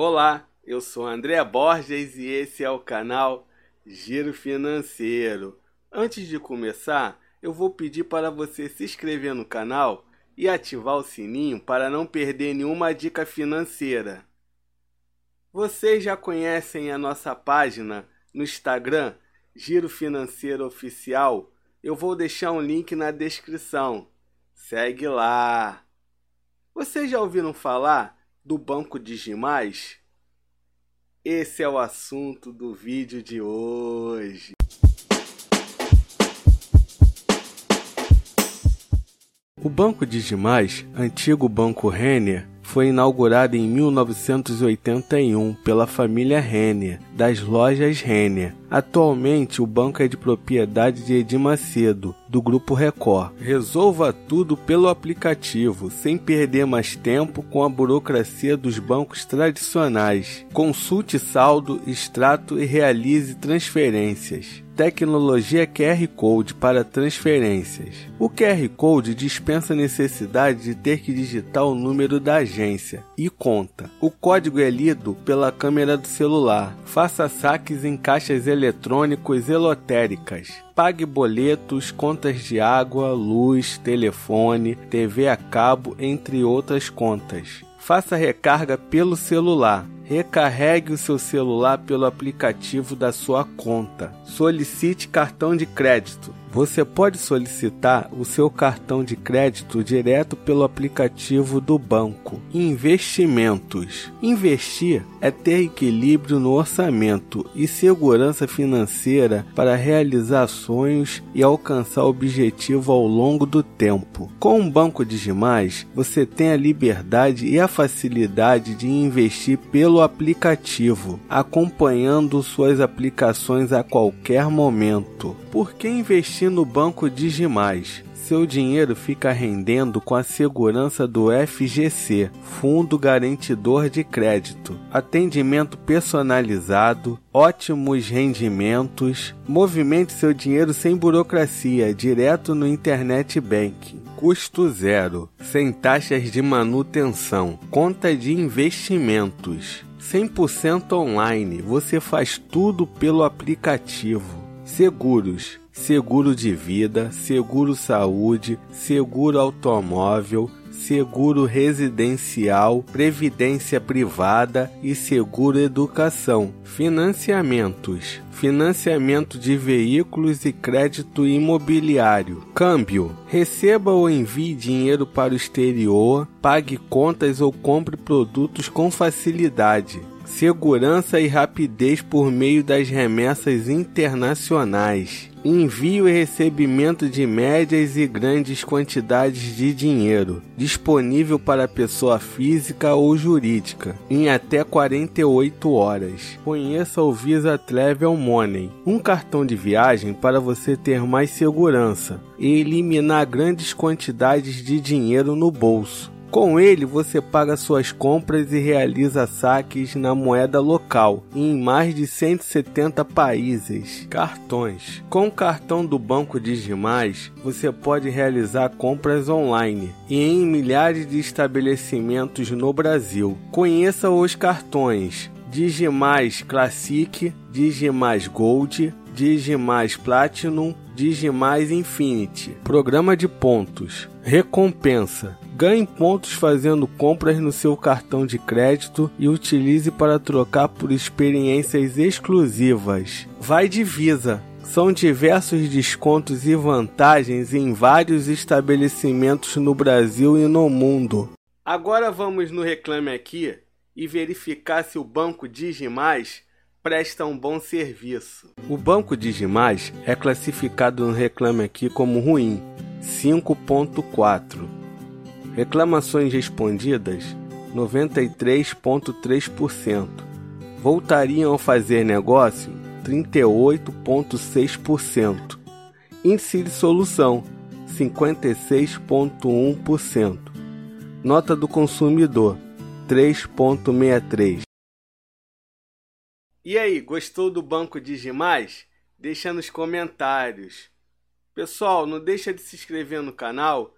Olá, eu sou André Borges e esse é o canal Giro Financeiro. Antes de começar, eu vou pedir para você se inscrever no canal e ativar o sininho para não perder nenhuma dica financeira. Vocês já conhecem a nossa página no Instagram, Giro Financeiro Oficial? Eu vou deixar um link na descrição. Segue lá! Vocês já ouviram falar do Banco Digimais? Esse é o assunto do vídeo de hoje. O Banco Digimais, antigo Banco Renner, foi inaugurado em 1981 pela família Renner, das lojas Renner. Atualmente, o banco é de propriedade de Edir Macedo, do Grupo Record. Resolva tudo pelo aplicativo, sem perder mais tempo com a burocracia dos bancos tradicionais. Consulte saldo, extrato e realize transferências tecnologia QR Code para transferências. O QR Code dispensa a necessidade de ter que digitar o número da agência e conta. O código é lido pela câmera do celular. Faça saques em caixas eletrônicos elotéricas. Pague boletos, contas de água, luz, telefone, TV a cabo, entre outras contas. Faça recarga pelo celular Recarregue o seu celular pelo aplicativo da sua conta. Solicite cartão de crédito. Você pode solicitar o seu cartão de crédito direto pelo aplicativo do banco. Investimentos. Investir é ter equilíbrio no orçamento e segurança financeira para realizar sonhos e alcançar o objetivo ao longo do tempo. Com o Banco Digimais, você tem a liberdade e a facilidade de investir pelo aplicativo, acompanhando suas aplicações a qualquer momento. Por que investir no banco Digimais? seu dinheiro fica rendendo com a segurança do FGC, Fundo Garantidor de Crédito. Atendimento personalizado, ótimos rendimentos. Movimente seu dinheiro sem burocracia, direto no Internet Banking. Custo zero, sem taxas de manutenção. Conta de investimentos. 100% online, você faz tudo pelo aplicativo. Seguros, seguro de vida, seguro saúde, seguro automóvel, seguro residencial, previdência privada e seguro educação. Financiamentos: financiamento de veículos e crédito imobiliário. Câmbio: receba ou envie dinheiro para o exterior, pague contas ou compre produtos com facilidade segurança e rapidez por meio das remessas internacionais, envio e recebimento de médias e grandes quantidades de dinheiro, disponível para pessoa física ou jurídica, em até 48 horas. Conheça o Visa Travel Money, um cartão de viagem para você ter mais segurança e eliminar grandes quantidades de dinheiro no bolso. Com ele, você paga suas compras e realiza saques na moeda local em mais de 170 países. Cartões. Com o cartão do Banco Digimais, você pode realizar compras online e em milhares de estabelecimentos no Brasil. Conheça os cartões Digimais Classic, Digimais Gold, Digimais Platinum, Digimais Infinity. Programa de pontos. Recompensa. Ganhe pontos fazendo compras no seu cartão de crédito e utilize para trocar por experiências exclusivas. Vai de Visa. São diversos descontos e vantagens em vários estabelecimentos no Brasil e no mundo. Agora vamos no Reclame Aqui e verificar se o Banco Digimais presta um bom serviço. O Banco Digimais é classificado no Reclame Aqui como ruim, 5.4 Reclamações respondidas: 93,3%. Voltariam a fazer negócio: 38,6%. Índice de solução: 56,1%. Nota do consumidor: 3,63. E aí, gostou do Banco Digimais? Deixa nos comentários. Pessoal, não deixa de se inscrever no canal